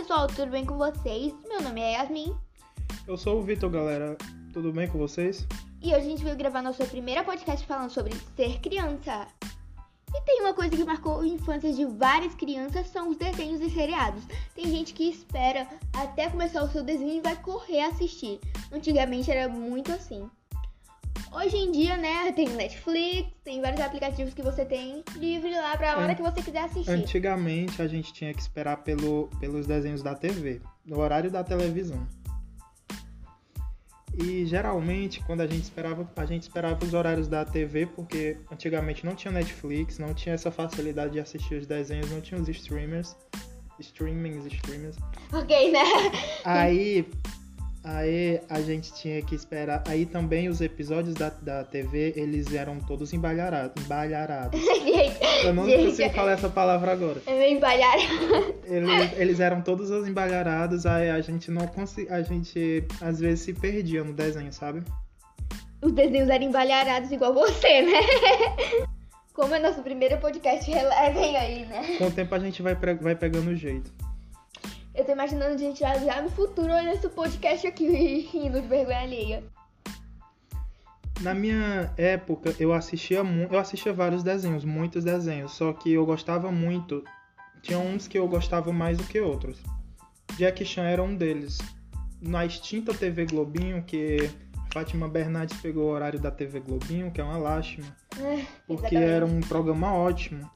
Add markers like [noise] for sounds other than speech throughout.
pessoal, tudo bem com vocês? Meu nome é Yasmin Eu sou o Vitor, galera. Tudo bem com vocês? e hoje a gente veio gravar nosso primeiro podcast falando sobre ser criança. E tem uma coisa que marcou a infância de várias crianças, são os desenhos e seriados. Tem gente que espera até começar o seu desenho e vai correr assistir. Antigamente era muito assim. Hoje em dia, né, tem Netflix, tem vários aplicativos que você tem livre lá pra hora An- que você quiser assistir. Antigamente a gente tinha que esperar pelo, pelos desenhos da TV, no horário da televisão. E geralmente quando a gente esperava, a gente esperava os horários da TV, porque antigamente não tinha Netflix, não tinha essa facilidade de assistir os desenhos, não tinha os streamers. Streamings, streamers. Ok, né? Aí, aí a gente tinha que esperar. Aí também os episódios da, da TV, eles eram todos embalharados. embalharados. [laughs] Eu não Gente. consigo falar essa palavra agora. é meio embalhado. Eles, eles eram todos os embalharados, aí a gente não conseguia. A gente às vezes se perdia no desenho, sabe? Os desenhos eram embalharados igual você, né? Como é nosso primeiro podcast, relevem aí, né? Com o tempo a gente vai, vai pegando o jeito. Eu tô imaginando a gente já, já no futuro olhando esse podcast aqui e [laughs] rindo de vergonha alheia. Na minha época, eu assistia eu assistia vários desenhos, muitos desenhos, só que eu gostava muito. Tinha uns que eu gostava mais do que outros. Jack Chan era um deles. Na extinta TV Globinho, que Fátima Bernardes pegou o horário da TV Globinho, que é uma lástima, porque Exatamente. era um programa ótimo.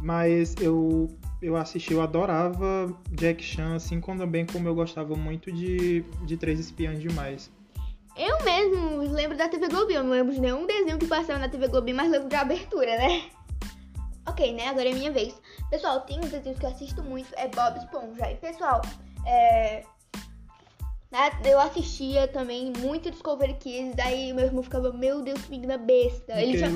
Mas eu eu assisti, eu adorava Jack Chan, assim como também como eu gostava muito de, de Três Espiãs Demais. Eu mesmo lembro da TV Globinho. Eu não lembro de nenhum desenho que passava na TV Globinho, mas lembro da abertura, né? Ok, né? Agora é minha vez. Pessoal, tem uns desenhos que eu assisto muito, é Bob Esponja. E pessoal, é. Né, Eu assistia também muito Discovery Kids, daí meu irmão ficava, meu Deus, que menina besta. Ele tinha,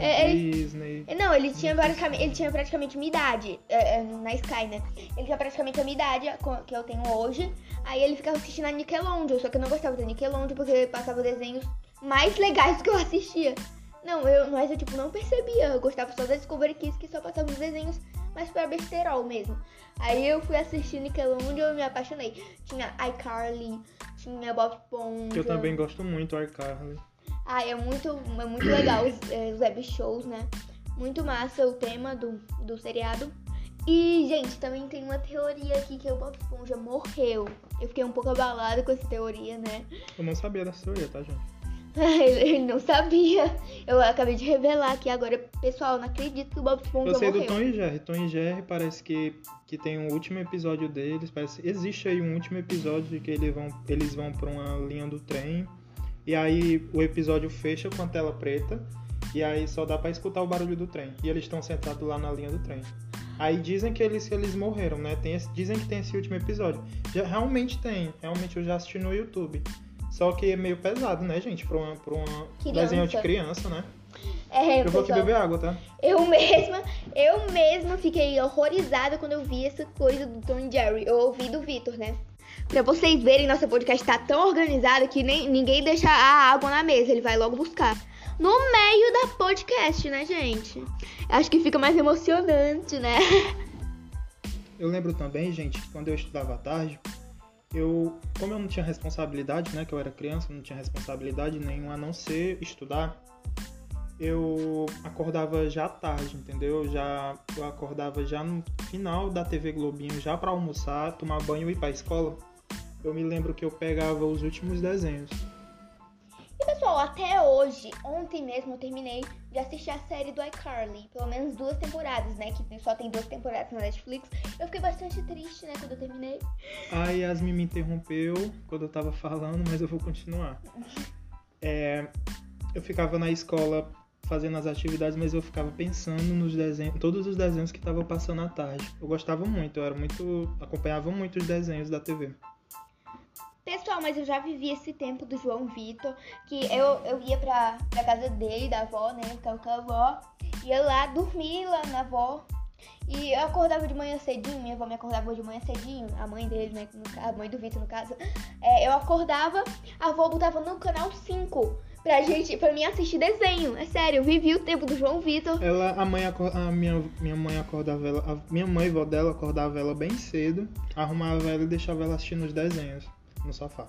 É, Disney. Não, ele tinha praticamente, ele tinha praticamente minha idade é, é, na Sky, né? Ele tinha praticamente a minha idade que eu tenho hoje. Aí ele ficava assistindo a Nickelodeon, só que eu não gostava da Nickelodeon porque passava desenhos mais legais do que eu assistia. Não, eu, mas eu tipo não percebia. Eu gostava só da Discovery Kids que só passava os desenhos mais pra besterol mesmo. Aí eu fui assistir Nickelodeon e eu me apaixonei. Tinha iCarly, tinha Bob Esponja. Eu também gosto muito, iCarly. Ah, é muito, é muito legal os, é, os web shows, né? Muito massa o tema do, do seriado. E, gente, também tem uma teoria aqui que o Bob Esponja morreu. Eu fiquei um pouco abalada com essa teoria, né? Eu não sabia dessa teoria, tá, gente? [laughs] Ele não sabia. Eu acabei de revelar aqui agora. Pessoal, não acredito que o Bob Esponja Eu sei do morreu. Tom e Jerry. Tom e Jerry parece que, que tem um último episódio deles. Parece, existe aí um último episódio de que eles vão, eles vão pra uma linha do trem. E aí o episódio fecha com a tela preta. E aí só dá pra escutar o barulho do trem. E eles estão sentados lá na linha do trem. Aí dizem que eles, que eles morreram, né? Tem esse- dizem que tem esse último episódio. Já, realmente tem. Realmente eu já assisti no YouTube. Só que é meio pesado, né, gente? Pra uma, pra Criança. desenho de criança, né? É, Eu vou aqui beber água, tá? eu mesma, eu mesma fiquei horrorizada quando eu vi essa coisa do Tom Jerry. Eu ouvi do Vitor, né? Pra vocês verem, nosso podcast tá tão organizado que nem, ninguém deixa a água na mesa, ele vai logo buscar. No meio da podcast, né, gente? Acho que fica mais emocionante, né? [laughs] Eu lembro também, gente, que quando eu estudava à tarde, eu, como eu não tinha responsabilidade, né, que eu era criança, não tinha responsabilidade nenhuma a não ser estudar, eu acordava já tarde, entendeu? Eu Já eu acordava já no final da TV Globinho, já pra almoçar, tomar banho e ir pra escola. Eu me lembro que eu pegava os últimos desenhos. E pessoal, até hoje, ontem mesmo eu terminei de assistir a série do iCarly. Pelo menos duas temporadas, né? Que só tem duas temporadas na Netflix. Eu fiquei bastante triste, né, quando eu terminei. A Yasmin me interrompeu quando eu tava falando, mas eu vou continuar. [laughs] É, eu ficava na escola fazendo as atividades, mas eu ficava pensando nos desenhos, todos os desenhos que estavam passando à tarde. Eu gostava muito, eu era muito, acompanhava muito os desenhos da TV. Pessoal, mas eu já vivi esse tempo do João Vitor, que eu, eu ia pra, pra casa dele, da avó, né? Ficava com a avó, ia lá dormir lá na avó. E eu acordava de manhã cedinho, minha avó me acordava de manhã cedinho, a mãe dele, né? A mãe do Vitor, no caso. É, eu acordava, a avó botava no canal 5 pra gente, pra mim assistir desenho. É sério, eu vivi o tempo do João Vitor. Ela, a mãe, a minha, minha mãe acordava ela, a minha mãe vó dela acordava ela bem cedo, arrumava ela e deixava ela assistindo os desenhos no sofá.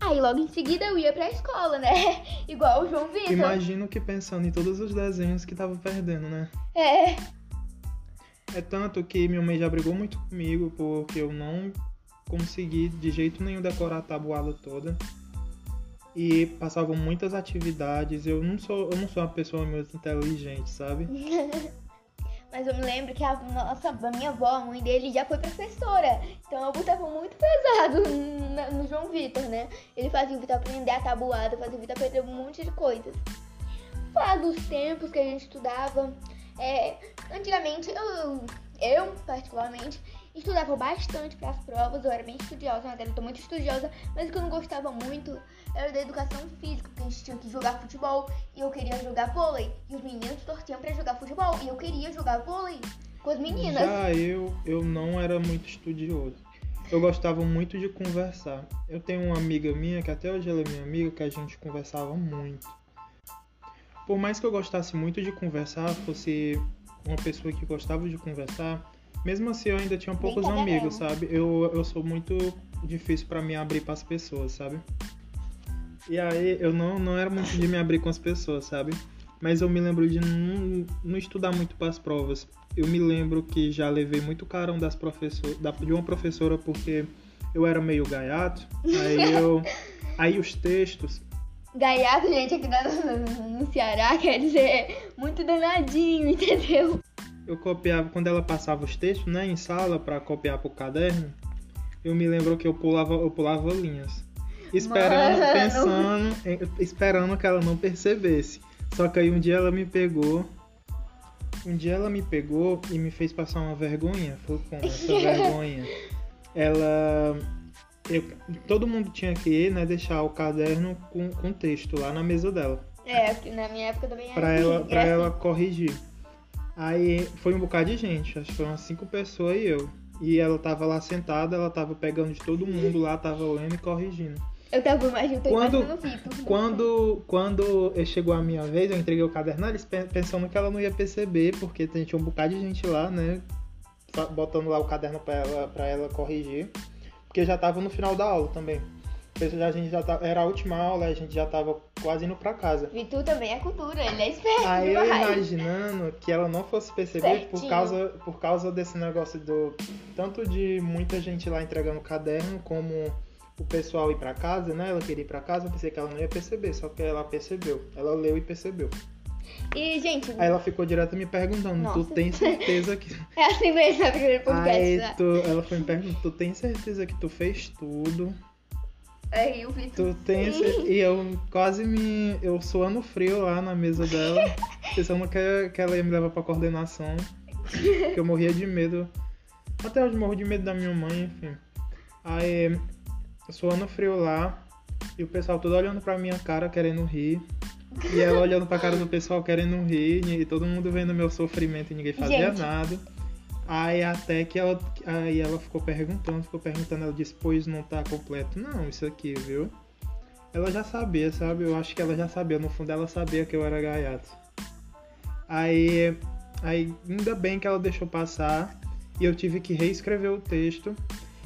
Aí logo em seguida eu ia pra escola, né? [laughs] Igual o João Vitor. Imagino que pensando em todos os desenhos que tava perdendo, né? É. É tanto que minha mãe já brigou muito comigo porque eu não consegui de jeito nenhum decorar a tabuada toda. E passavam muitas atividades. Eu não sou, eu não sou uma pessoa muito inteligente, sabe? [laughs] Mas eu me lembro que a nossa, a minha avó, a mãe dele, já foi professora. Então eu botava muito pesado na- no João Vitor, né? Ele fazia o Vitor aprender a tabuada, fazia o Vitor aprender um monte de coisas. Falar dos tempos que a gente estudava. É, antigamente, eu, eu, particularmente, estudava bastante para as provas. Eu era bem estudiosa, mas eu tô muito estudiosa. Mas o que eu não gostava muito era da educação física, porque a gente tinha que jogar futebol e eu queria jogar vôlei. E os meninos torciam pra jogar futebol e eu queria jogar vôlei com as meninas. Já eu, eu não era muito estudioso. Eu gostava muito de conversar. Eu tenho uma amiga minha, que até hoje ela é minha amiga, que a gente conversava muito. Por mais que eu gostasse muito de conversar, fosse uma pessoa que gostava de conversar, mesmo assim eu ainda tinha poucos amigos, sabe? Eu, eu sou muito difícil pra me abrir pras pessoas, sabe? E aí eu não, não era muito de me abrir com as pessoas, sabe? Mas eu me lembro de não, não estudar muito para as provas. Eu me lembro que já levei muito carão das professor, da, de uma professora porque eu era meio gaiato. Aí eu. [laughs] Aí os textos. Gaiato, gente, aqui no, no Ceará quer dizer muito danadinho, entendeu? Eu copiava, quando ela passava os textos, né, em sala para copiar pro caderno, eu me lembro que eu pulava, eu pulava linhas. Esperando, Mano. pensando, esperando que ela não percebesse. Só que aí um dia ela me pegou. Um dia ela me pegou e me fez passar uma vergonha. Foi como essa [laughs] vergonha? Ela. eu- todo mundo tinha que ir, né, deixar o caderno com, com texto lá na mesa dela É, na minha época também era pra ela, pra assim. ela corrigir. Aí foi um bocado de gente, acho que foram umas cinco pessoas e eu. E ela tava lá sentada, ela tava pegando de todo mundo lá, tava lendo e corrigindo. Eu tava imaginando, tô Quando- imaginando o Vitor. Quando, quando chegou a minha vez, eu entreguei o caderno, eles pe- pensando que ela não ia perceber, porque tinha um bocado de gente lá, né? Botando lá o caderno pra ela, pra ela corrigir. Porque já tava no final da aula também. A gente já tava, era a última aula, a gente já tava quase indo pra casa. Vitor também é cultura, ele é esperto Aí eu imaginando que ela não fosse perceber por causa, por causa desse negócio do. Tanto de muita gente lá entregando caderno, como o pessoal ir pra casa, né? Ela queria ir pra casa, eu pensei que ela não ia perceber, só que ela percebeu. Ela leu e percebeu. E, gente, Aí ela ficou direto me perguntando, tu Nossa. tem certeza que. [laughs] é assim mesmo, sabe? Aquele podcast, Aí né? tu, ela foi me perguntando, tu tem certeza que tu fez tudo? Aí o Vitor. Tu tem cer- E eu quase me. Eu suando frio lá na mesa dela, [laughs] pensando que, que ela ia me levar pra coordenação. Que eu morria de medo. Até hoje morro de medo da minha mãe, enfim. Aí, suando frio lá, e o pessoal todo olhando pra minha cara, querendo rir. E ela olhando pra cara do pessoal, querendo rir, e todo mundo vendo meu sofrimento e ninguém fazia Gente. nada. Aí até que ela, aí ela ficou perguntando, ficou perguntando, ela disse, pois não tá completo. Não, isso aqui, viu? Ela já sabia, sabe? Eu acho que ela já sabia, no fundo ela sabia que eu era gaiato. Aí, aí ainda bem que ela deixou passar e eu tive que reescrever o texto.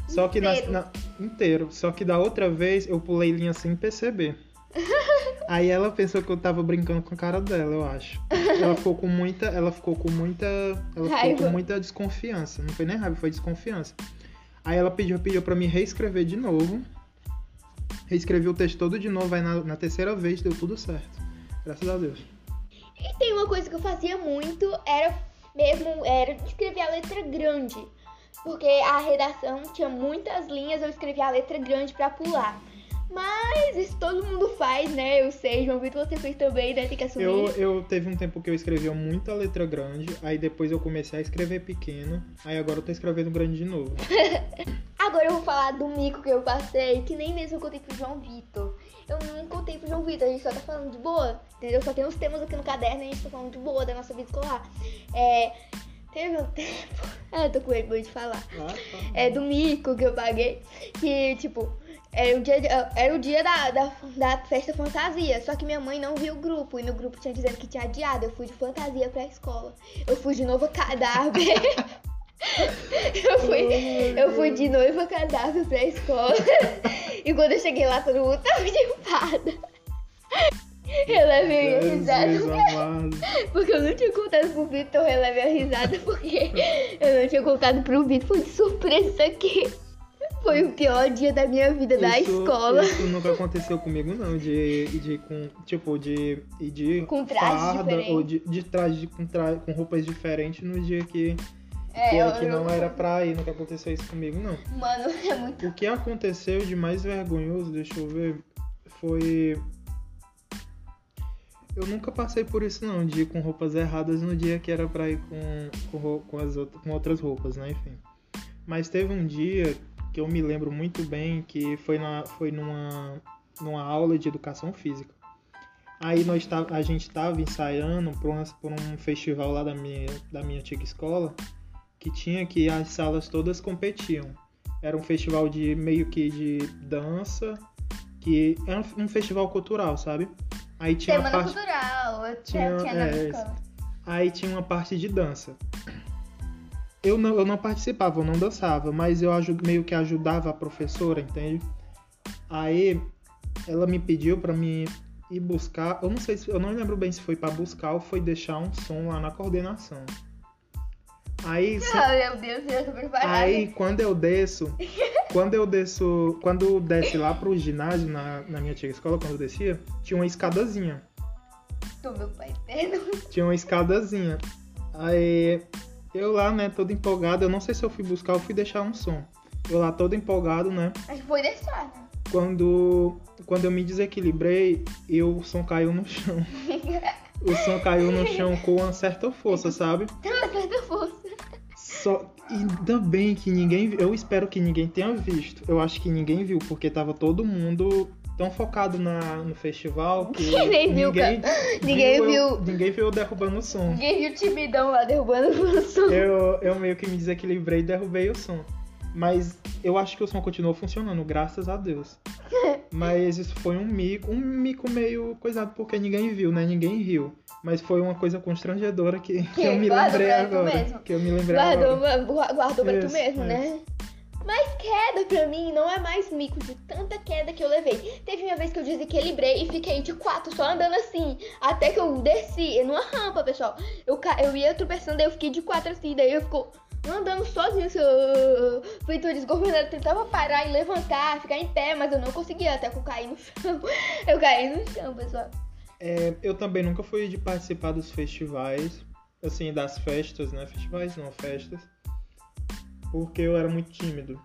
Só que na, na- inteiro. Só que da outra vez eu pulei linha sem perceber. [laughs] Aí ela pensou que eu tava brincando com a cara dela, eu acho. Ela ficou com muita, ela ficou com muita, ela ficou Raiva. com muita desconfiança. Não foi nem raiva, foi desconfiança. Aí ela pediu, pediu para me reescrever de novo. Reescrevi o texto todo de novo, aí na, na terceira vez deu tudo certo. Graças a Deus. E tem uma coisa que eu fazia muito, era mesmo, era escrever a letra grande. Porque a redação tinha muitas linhas, eu escrevia a letra grande pra pular. Mas isso todo mundo faz, né? Eu sei, João Vitor, você fez também, né? Tem que assumir. Eu, eu teve um tempo que eu escrevia muita letra grande, aí depois eu comecei a escrever pequeno, aí agora eu tô escrevendo grande de novo. [laughs] Agora eu vou falar do mico que eu passei, que nem mesmo eu contei pro João Vitor. Eu não contei pro João Vitor, a gente só tá falando de boa, entendeu? Só tem uns temas aqui no caderno e a gente tá falando de boa da nossa vida escolar. É. Teve um [laughs] tempo. Ah, [laughs] eu tô com vergonha de falar. Ah, tá. É do mico que eu paguei. Que, tipo, Era o dia, de- era o dia da, da, da festa fantasia. Só que minha mãe não viu o grupo. E no grupo tinha dizendo que tinha adiado. Eu fui de fantasia pra escola. Eu fui de noiva cadáver. [laughs] eu, fui, eu fui de noiva cadáver pra escola. e quando eu cheguei lá, todo mundo tava de fada. Eu levei a risada. Porque eu não tinha contado pro Vitor, eu levei a risada porque eu não tinha contado pro Vitor. Foi de surpresa isso aqui. Foi o pior dia da minha vida da Isso- escola. Isso nunca aconteceu comigo, não. De, de com, tipo, de, de Com trajes farda diferentes. ou de, de traje com, tra, com roupas diferentes no dia que, É, que, eu- que não eu- era pra ir. Nunca aconteceu isso comigo, não. Mano, é muito. O que aconteceu de mais vergonhoso, deixa eu ver, foi. Eu nunca passei por isso não, de ir com roupas erradas no dia que era pra ir com, com, com as outras, com outras roupas, né? Enfim. Mas teve um dia que eu me lembro muito bem que foi, na, foi numa, numa aula de educação física. Aí nós tá, a gente estava ensaiando por, umas- por um festival lá da minha, da minha antiga escola que tinha que as salas todas competiam era um festival de meio que de dança, que é um, um festival cultural, sabe? Aí tinha Semana parte, cultural. Tinha- tinha, é, aí tinha uma parte de dança. Eu não, eu não participava, eu não dançava, mas eu meio que ajudava a professora, entende? Aí ela me pediu pra me ir buscar, eu não sei se, eu não lembro bem se foi pra buscar ou foi deixar um som lá na coordenação. Aí se- Ah, meu Deus, eu tô preparada. Aí, [laughs] quando eu desço, quando eu desço, quando desce lá pro ginásio, na, na minha antiga escola, quando eu descia, tinha uma escadazinha. Tô meu pai eterno. Tinha uma escadazinha. Aí, eu lá, né, todo empolgado, eu não sei se eu fui buscar ou fui deixar um som. Eu lá todo empolgado, né, que foi deixar, né? quando, quando eu me desequilibrei, eu, o som caiu no chão. O som caiu no chão com uma certa força, sabe? Uma certa força. Só ainda bem que ninguém, eu espero que ninguém tenha visto. Eu acho que ninguém viu porque tava todo mundo tão focado na, no festival que [laughs] Nem viu, ninguém, Ninguém eu- viu. ninguém viu eu derrubando o som. Ninguém viu o timidão lá derrubando o som. Eu, eu meio que me desequilibrei e derrubei o som. Mas eu acho que o som continuou funcionando, graças a Deus. [laughs] Mas isso foi um mico, um mico meio coisado porque ninguém viu, né? Ninguém riu. Mas foi uma coisa constrangedora que, que eu me lembrei agora. Que eu me lembrei agora. Guardou, gua- guardou pra tu mesmo, né? Mas queda pra mim não é mais mico de tanta queda que eu levei. Teve uma vez que eu desequilibrei e fiquei de quatro só andando assim. Até que eu desci numa rampa, pessoal. Eu, eu ia tropeçando, daí eu fiquei de quatro assim. Daí eu ficou andando sozinho. Assim, uh, feito desgovernado. Tentava parar e levantar, ficar em pé, mas eu não conseguia. Até que eu caí no chão. [laughs] Eu caí no chão, pessoal. É, eu também nunca fui de participar dos festivais, assim, das festas, né? Festivais não, festas. Porque eu era muito tímido.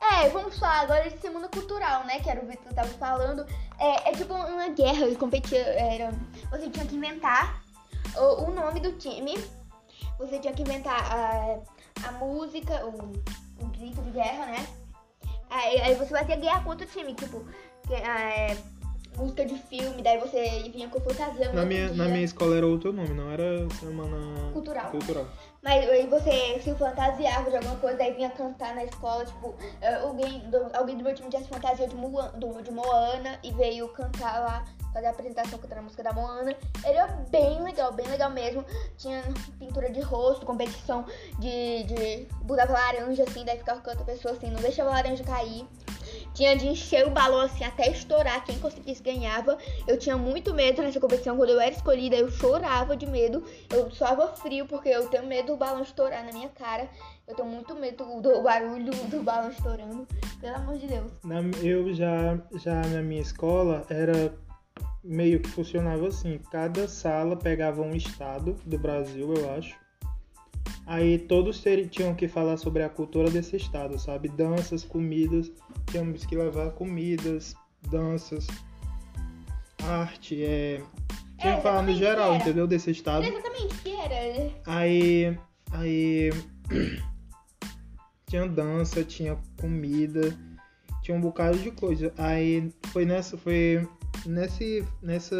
É, vamos falar agora de semana cultural, né? Que era o Vitor tava falando. É, é tipo uma guerra, eles competiam. Era, você tinha que inventar o, o nome do time. Você tinha que inventar a, a música, o, o grito de guerra, né? Aí, aí você fazia guerra contra o time, tipo, que, é, música de filme, daí você vinha com fantasia Na minha, dia. na minha escola era outro nome, não era semana Cultural. cultural. Mas aí você se fantasiava de alguma coisa, daí vinha cantar na escola, tipo, eh, alguém do, alguém do meu time tinha se fantasia de, Moana, do- de Moana e veio cantar lá, fazer a apresentação cantando a música da Moana. Era bem legal, bem legal mesmo. Tinha pintura de rosto, competição de. de botava laranja assim, daí ficava cantando a pessoa assim, não deixava a laranja cair. Tinha de encher o balão assim até estourar, quem conseguisse ganhava. Eu tinha muito medo nessa competição, quando eu era escolhida, eu chorava de medo. Eu suava frio porque eu tenho medo do balão estourar na minha cara. Eu tenho muito medo do barulho do balão estourando. Pelo amor de Deus. Na- eu já, já na minha escola era meio que funcionava assim. Cada sala pegava um estado do Brasil, eu acho. Aí todos tinham que falar sobre a cultura desse estado, sabe? Danças, comidas. Tínhamos que levar comidas, danças, arte, é. Tinha que falar no geral, era. entendeu? Desse estado. Exatamente que era. Aí. Aí. [clears throat] Tinha dança, tinha comida, tinha um bocado de coisa. Aí foi nessa. Foi nesse, nessa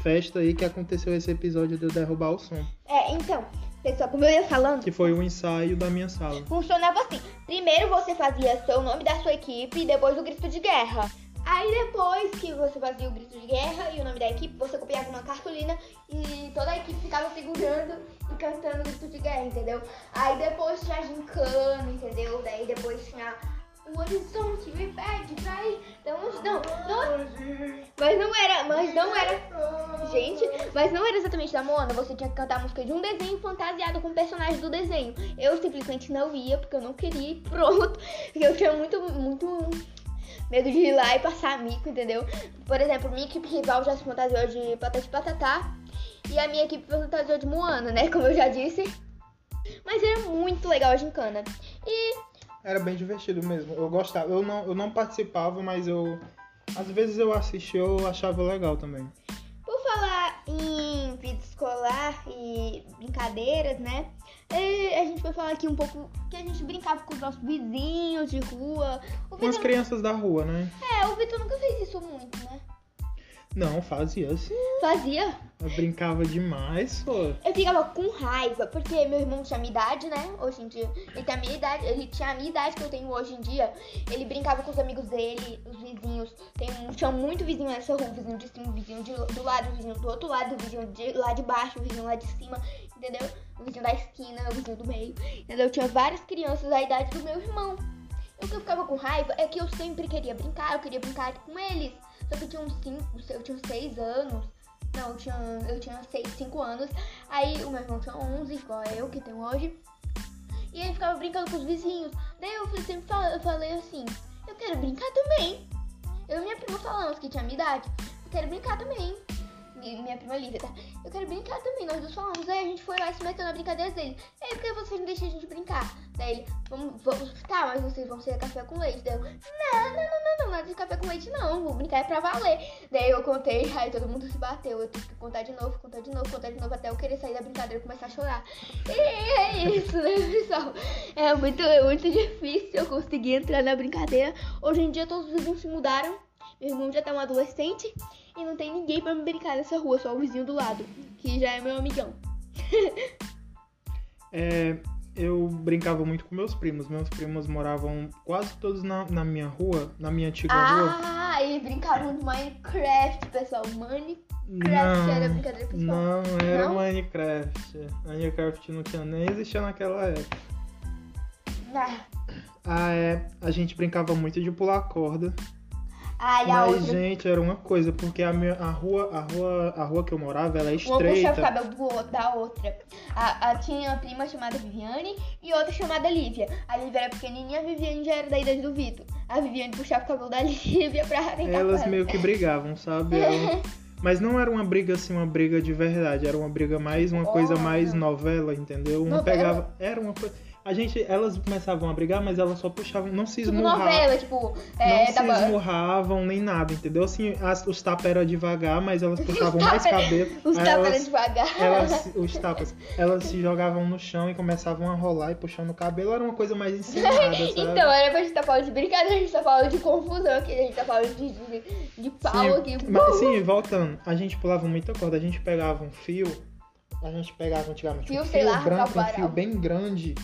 festa aí que aconteceu esse episódio de eu derrubar o som. É, então, Pessoal, como eu ia falando, Que foi o ensaio da minha sala. funcionava assim. Primeiro você fazia seu nome da sua equipe e depois o grito de guerra. Aí depois que você fazia o grito de guerra e o nome da equipe, você copiava uma cartolina e toda a equipe ficava segurando e cantando o grito de guerra, entendeu? Aí depois tinha a gincana, entendeu? Daí depois tinha o horizonte me pra ir. Então, não, não, mas não era, mas não era. Gente, mas não era exatamente da Moana. Você tinha que cantar a música de um desenho fantasiado com o personagem do desenho. Eu simplesmente não ia, porque eu não queria pronto. Porque [laughs] eu tinha muito, muito medo de ir lá e passar mico, entendeu? Por exemplo, minha equipe rival já se fantasiou de Patati Patatá. E a minha equipe fantasiou de Moana, né? Como eu já disse. Mas era muito legal a gincana. E Era bem divertido mesmo. Eu gostava. Eu não, eu não participava, mas eu. Às vezes eu assistia, eu achava legal também. Por falar em vida escolar e brincadeiras, né? eh, A gente vai falar aqui um pouco que a gente brincava com os nossos vizinhos de rua. Com as crianças da rua, né? é, o Vitor nunca fez isso muito, né? Não, fazia assim. Fazia. Eu brincava demais, pô. Eu ficava com raiva, porque meu irmão tinha a minha idade, né? Hoje em dia, ele tem a minha idade, ele tinha a minha idade que eu tenho hoje em dia. Ele brincava com os amigos dele, os vizinhos. Tem, tinha muito vizinho nessa rua, vizinho de cima, vizinho de, do lado, vizinho do outro lado, vizinho de lá de baixo, vizinho lá de cima, entendeu? O vizinho da esquina, o vizinho do meio, entendeu? Tinha várias crianças da idade do meu irmão. E o que eu ficava com raiva é que eu sempre queria brincar, eu queria brincar com eles. Só que eu tinha uns 5, eu tinha uns 6 anos. Não, eu tinha, eu tinha 6, 5 anos. Aí o meu irmão tinha 11, igual eu que tenho hoje. E ele ficava brincando com os vizinhos. Daí eu sempre fal- eu falei assim: eu quero brincar também. Eu e minha prima falamos que tinha minha idade. Eu quero brincar também. Minha prima Lívia, tá? Eu quero brincar também, nós dois falamos. Aí a gente foi lá e se meteu na brincadeira dele. Ei, por que vocês não deixam a gente brincar? Daí ele, vamos, vamos, tá, mas vocês vão ser café com leite. Daí eu, não, não, não, não, nada de café com leite não, vou brincar é pra valer. Daí eu contei, aí todo mundo se bateu. Eu tive que contar de novo, contar de novo, contar de novo, até eu querer sair da brincadeira e começar a chorar. E é isso, né, pessoal? É muito, é muito difícil eu conseguir entrar na brincadeira. Hoje em dia todos os vizinhos se mudaram. Meu irmão já tá um adolescente e não tem ninguém pra me brincar nessa rua, só o vizinho do lado, que já é meu amigão. [laughs] É, eu brincava muito com meus primos. Meus primos moravam quase todos na, na minha rua, na minha antiga rua. Ah, eles brincavam de Minecraft, pessoal. Minecraft era brincadeira pessoal. Não, era Não? Minecraft. Minecraft não tinha nem existia naquela época. Ah, Ah, é, a gente brincava muito de pular corda. Ai, Mas, outra. gente, era uma coisa, porque a, minha, a, rua, a, rua, a rua que eu morava, ela é Uma puxava o estreita. cabelo do outro, da outra. A, a- tinha uma prima chamada Viviane e outra chamada Lívia. A Lívia era pequenininha, a Viviane já era da idade do Vitor. A Viviane puxava o cabelo da [laughs] Lívia pra com Elas ela. meio que brigavam, sabe? Ela- [laughs] Mas não era uma briga assim, uma briga de verdade. Era uma briga mais, uma coisa Oh, mais não. novela, entendeu? Uma Novela? pegava. Era uma coisa. A gente, elas começavam a brigar, mas elas só puxavam, não se Tipo esmurravam. novela, tipo, Não é, se da ba- esmurravam nem nada, entendeu? Assim, as- os tapas eram devagar, mas elas [laughs] puxavam mais cabelo. [laughs] Os tapas eram devagar. elas, [laughs] os tapas, elas se jogavam no chão e começavam a rolar e puxando o cabelo. Era uma coisa mais ensinada, sabe? Então, era pra gente tá falando de brincadeira, a gente tá falando de confusão aqui, a gente tá falando de, de, de pau aqui. Sim, mas, sim, voltando, a gente pulava muita corda, a gente pegava um fio, a gente pegava antigamente Fio, um fio lá, branco, um fio bem grande,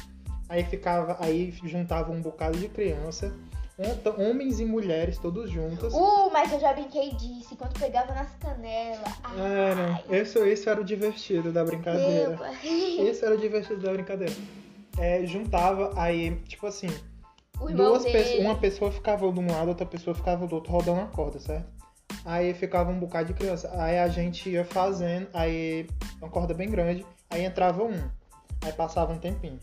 aí ficava, aí juntava um bocado de criança, hom- homens e mulheres todos juntos. Uh, mas eu já brinquei disso, quando pegava nas canelas. Era, Ai, esse, esse era o divertido da brincadeira. meu. [laughs] Esse era o divertido da brincadeira. É, juntava, aí, tipo assim, duas pessoas, uma pessoa ficava de um lado, outra pessoa ficava do outro, rodando a corda, certo? Aí ficava um bocado de criança. Aí a gente ia fazendo, aí uma corda bem grande, aí entrava um. Aí passava um tempinho.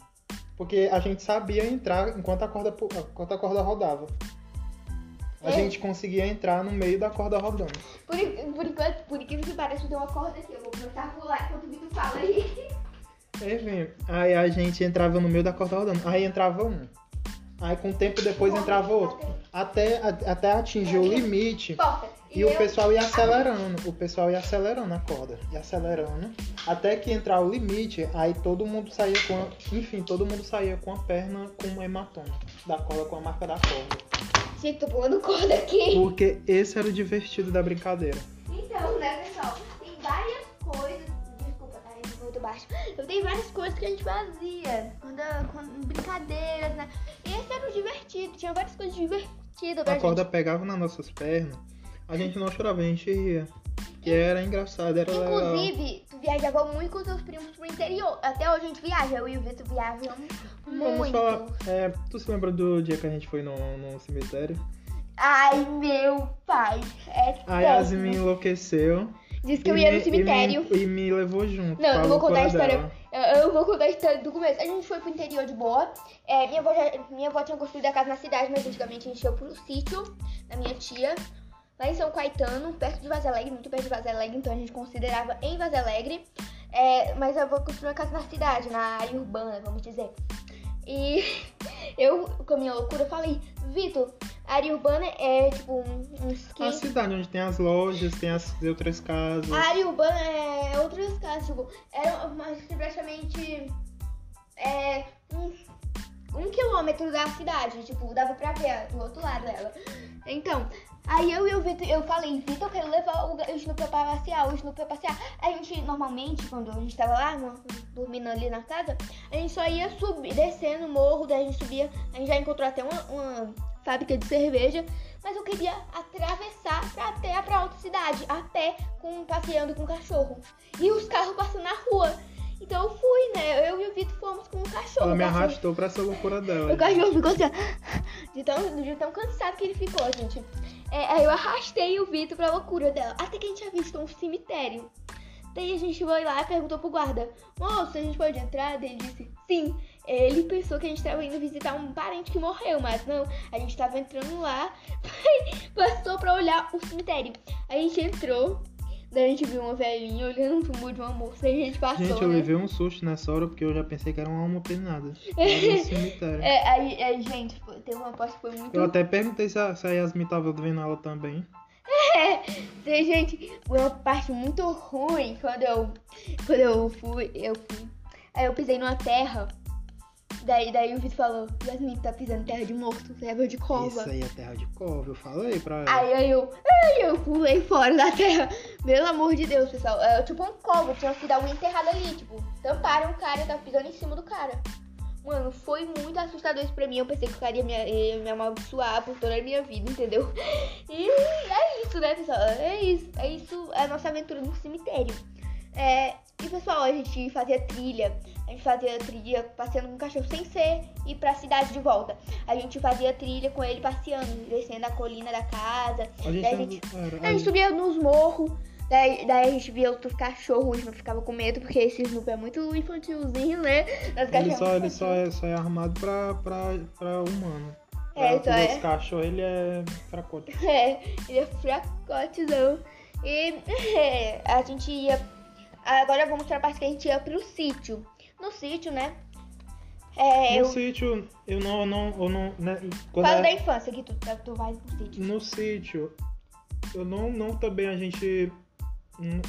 Porque a gente sabia entrar enquanto a corda, enquanto a corda rodava. A É. gente conseguia entrar no meio da corda rodando. Por, por enquanto, por incrível que pareça, tem uma corda aqui. Eu vou começar a pular enquanto o Vitor fala aí. Enfim, aí a gente entrava no meio da corda rodando. Aí entrava um. Aí com o tempo depois entrava outro. Até, até atingir o limite. Porta. E o pessoal ia acelerando, o pessoal ia acelerando a corda, ia acelerando, até que entrar o limite, aí todo mundo saía com, a, enfim, todo mundo saía com a perna com um hematoma da corda, com a marca da corda. Gente, tô pulando corda aqui. Porque esse era o divertido da brincadeira. Então, né, pessoal? Tem várias coisas. Desculpa, tá? Vou muito baixo. Eu tenho várias coisas que a gente fazia. Quando, quando, brincadeiras, né? E esse era o divertido. Tinha várias coisas divertidas A corda gente. pegava nas nossas pernas, a gente não chorava, a gente ria. Que era engraçado, era. Inclusive, tu viajava muito com seus primos pro interior. Até hoje a gente viaja. Eu e o Vitor viajamos Vamos muito. falar. é, tu se lembra do dia que a gente foi no, no cemitério? Ai, meu pai. É A. Yasmin enlouqueceu. Disse que eu ia me- no cemitério. E me, e me levou junto. Não, eu vou contar a história. Eu, eu vou contar a história do começo. A gente foi pro interior de boa. É, minha, avó já- minha avó tinha construído a casa na cidade, mas antigamente a gente ia pro sítio da minha tia, lá em São Caetano, perto de Vaz Alegre, muito perto de Vaz Alegre, então a gente considerava em Vaz Alegre. É, mas a avó construiu a casa na cidade, na área urbana, vamos dizer. E [laughs] eu, com a minha loucura, falei, Vitor, a área urbana é tipo um- uns A 15 cidade onde tem as lojas, tem as outras casas. A área urbana é outras casas, tipo, era mais que praticamente é, um, um quilômetro da cidade, tipo, dava pra ver do outro lado dela. Então, aí eu e o Vitor, eu falei, Vitor, eu quero levar o o Snoopy pra passear, o Snoopy pra passear. A gente, normalmente, quando a gente tava lá, dormindo ali na casa, a gente só ia subir, descendo o morro, daí a gente subia, a gente já encontrou até uma, uma fábrica de cerveja, mas eu queria atravessar pra até pra outra cidade, a pé, com, passeando com o cachorro. E os carros passando na rua. Então eu fui, né? Eu e o Vitor fomos com o cachorro. Ela me cachorro- arrastou pra essa loucura dela. o cachorro ficou assim, ó, de tão, de tão cansado que ele ficou, gente. É, aí eu arrastei o Vitor pra loucura dela. Até que a gente avistou um cemitério. Daí a gente foi lá e perguntou pro guarda, moço, a gente pode entrar? Daí ele disse, sim. Ele pensou que a gente tava indo visitar um parente que morreu, mas não. A gente tava entrando lá, [laughs] passou pra olhar o cemitério. A gente entrou, daí a gente viu uma velhinha olhando um túmulo de uma moça. Aí a gente passou, Gente, eu né? levei um susto nessa hora porque eu já pensei que era uma alma penada. [laughs] Era cemitério. É, aí, aí, gente, foi- teve uma parte que foi muito Eu até perguntei se a, se a Yasmin tava vendo ela também. Daí, gente, foi uma parte muito ruim quando eu, quando eu fui, eu fui. Aí eu pisei numa terra. Daí, daí o Vitor falou, Yasmin, tá pisando terra de morto, terra de cova. Isso aí é terra de cova, eu falei pra ela. Aí, aí eu, aí eu pulei fora da terra. [laughs] Pelo amor de Deus, pessoal. É tipo um covo, tinha sido alguém enterrado ali, tipo, tamparam o cara, tava pisando em cima do cara. Mano, foi muito assustador isso pra mim. Eu pensei que o cara ia me, ia me amaldiçoar por toda a minha vida, entendeu? [laughs] E é isso, né, pessoal? É isso. É isso, é a nossa aventura no cemitério. É, e pessoal, a gente fazia trilha. A gente fazia trilha passeando com o cachorro sem ser ir pra cidade de volta. A gente fazia trilha com ele passeando, descendo a colina da casa. A gente, daí a gente- era- A gente subia nos morros. Daí, daí a gente via outros cachorros, não ficava com medo, porque esse Snoopy é muito infantilzinho, né? Nós ele só, ele só, é, só é armado pra, pra, pra humano. É, pra, só é. Os cachorros, ele é fracote. [laughs] É, ele é fracotezão. E é, [laughs] a gente ia. Agora vamos pra parte que a gente ia pro sítio. No sítio, né? É, No eu sítio, eu não, eu não, eu não, né, falo é- da infância que tu, tu vai pro sítio. no sítio, eu não, não também a gente,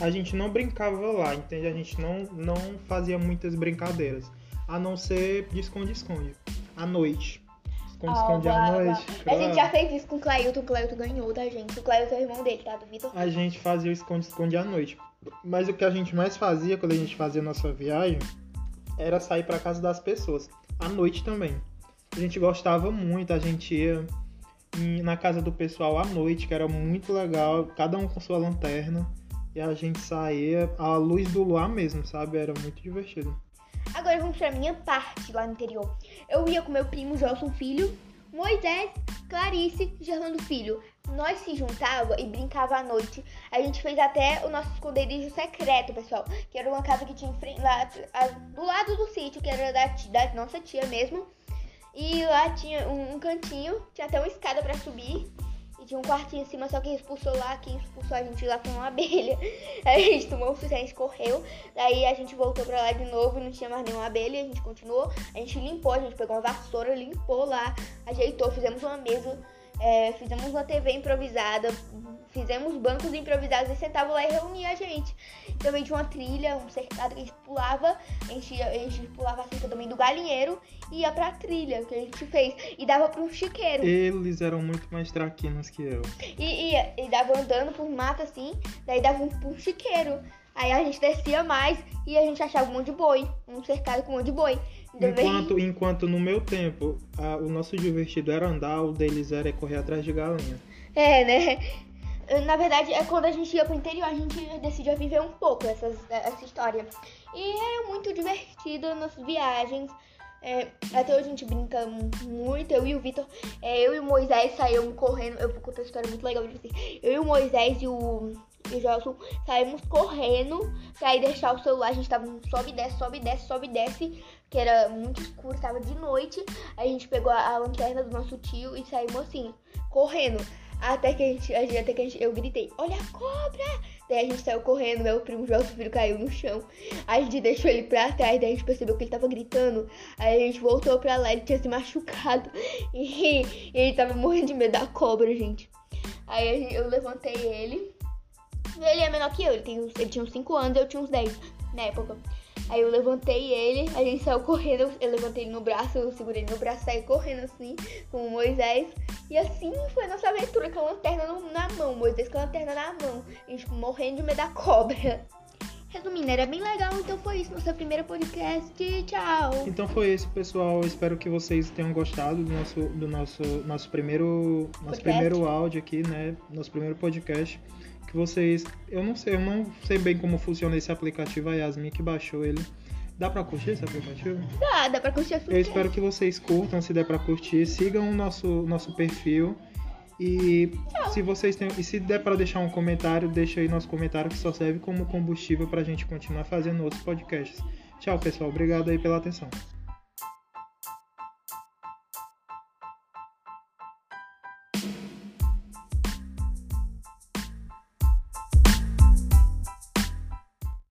a gente não brincava lá, entende? A gente não, não fazia muitas brincadeiras, a não ser de esconde-esconde, à noite. Esconde-esconde Ah, à noite. blá. A gente claro. já fez isso com o Clailton, o Clailton ganhou da gente. O Clailton é o irmão dele, tá? Do Vitor. A gente fazia o esconde-esconde à noite. Mas o que a gente mais fazia quando a gente fazia a nossa viagem era sair pra casa das pessoas. À noite também. A gente gostava muito, a gente ia na casa do pessoal à noite, que era muito legal, cada um com sua lanterna. E a gente saía à luz do luar mesmo, sabe? Era muito divertido. Agora vamos pra minha parte lá no interior. Eu ia com meu primo Gelson Filho, Moisés, Clarice e Gerlando Filho. Nós se juntava e brincava à noite. A gente fez até o nosso esconderijo secreto, pessoal. Que era uma casa que tinha lá, do lado do sítio, que era da, da nossa tia mesmo. E lá tinha um, um cantinho, tinha até uma escada pra subir. E tinha um quartinho em cima, só que expulsou lá, quem expulsou a gente lá foi uma [laughs] abelha. Aí a gente tomou um susto, correu. Daí a gente voltou pra lá de novo, não tinha mais nenhuma abelha, a gente continuou. A gente limpou, a gente pegou uma vassoura, limpou lá, ajeitou, fizemos uma mesa, é, fizemos uma TV improvisada, fizemos bancos improvisados e sentava lá e reunia a gente. Também tinha uma trilha, um cercado que a gente pulava, a gente, a gente pulava a cerca também do galinheiro e ia pra trilha que a gente fez. E dava pra um chiqueiro. Eles eram muito mais traquinas que eu. E, e, e dava andando por mata assim, daí dava um, um chiqueiro. Aí a gente descia mais e a gente achava um monte de boi, um cercado com um monte de boi. Enquanto, enquanto no meu tempo, a, o nosso divertido era andar, o deles era correr atrás de galinha. É, né? Na verdade, é quando a gente ia pro interior, a gente decidiu viver um pouco essas, essa história. E era muito divertido nas viagens. É, até hoje a gente brinca muito, eu e o Vitor. É, eu e o Moisés saímos correndo. Eu vou contar uma história muito legal pra vocês. Eu e o Moisés e o, e o saímos correndo pra ir deixar o celular. A gente tava sobe e desce, sobe e desce, sobe e desce. Que era muito escuro, tava de noite. A gente pegou a, lanterna do nosso tio e saímos assim, correndo. Até que a gente, até que gente, eu gritei, olha a cobra! Daí a gente saiu correndo, meu primo João Filho caiu no chão. A gente deixou ele pra trás, daí a gente percebeu que ele tava gritando. Aí a gente voltou pra lá, ele tinha se machucado. [laughs] E, e ele tava morrendo de medo da cobra, gente. Aí eu levantei ele. Ele é menor que eu, ele, tem, ele tinha uns 5 anos, eu tinha uns 10 na época. Aí eu levantei ele, a gente saiu correndo, eu levantei ele no braço, eu segurei ele no braço, saí correndo assim, com o Moisés. E assim foi a nossa aventura com a lanterna na mão, Moisés com a lanterna na mão. A gente morrendo de medo da cobra. Resumindo, era bem legal, então foi isso, nosso primeiro podcast. Tchau! Então foi isso, pessoal. Espero que vocês tenham gostado do nosso, do nosso, nosso primeiro. Nosso primeiro áudio aqui, né? Nosso primeiro podcast que vocês. Eu não sei, eu não sei bem como funciona esse aplicativo, a Yasmin que baixou ele. Dá pra curtir esse aplicativo? Dá, dá pra curtir. Eu espero que vocês curtam, se der pra curtir. Sigam o nosso, nosso perfil. E Tchau. se vocês têm. E se der pra deixar um comentário, deixa aí nosso comentário que só serve como combustível pra gente continuar fazendo outros podcasts. Tchau, pessoal. Obrigado aí pela atenção.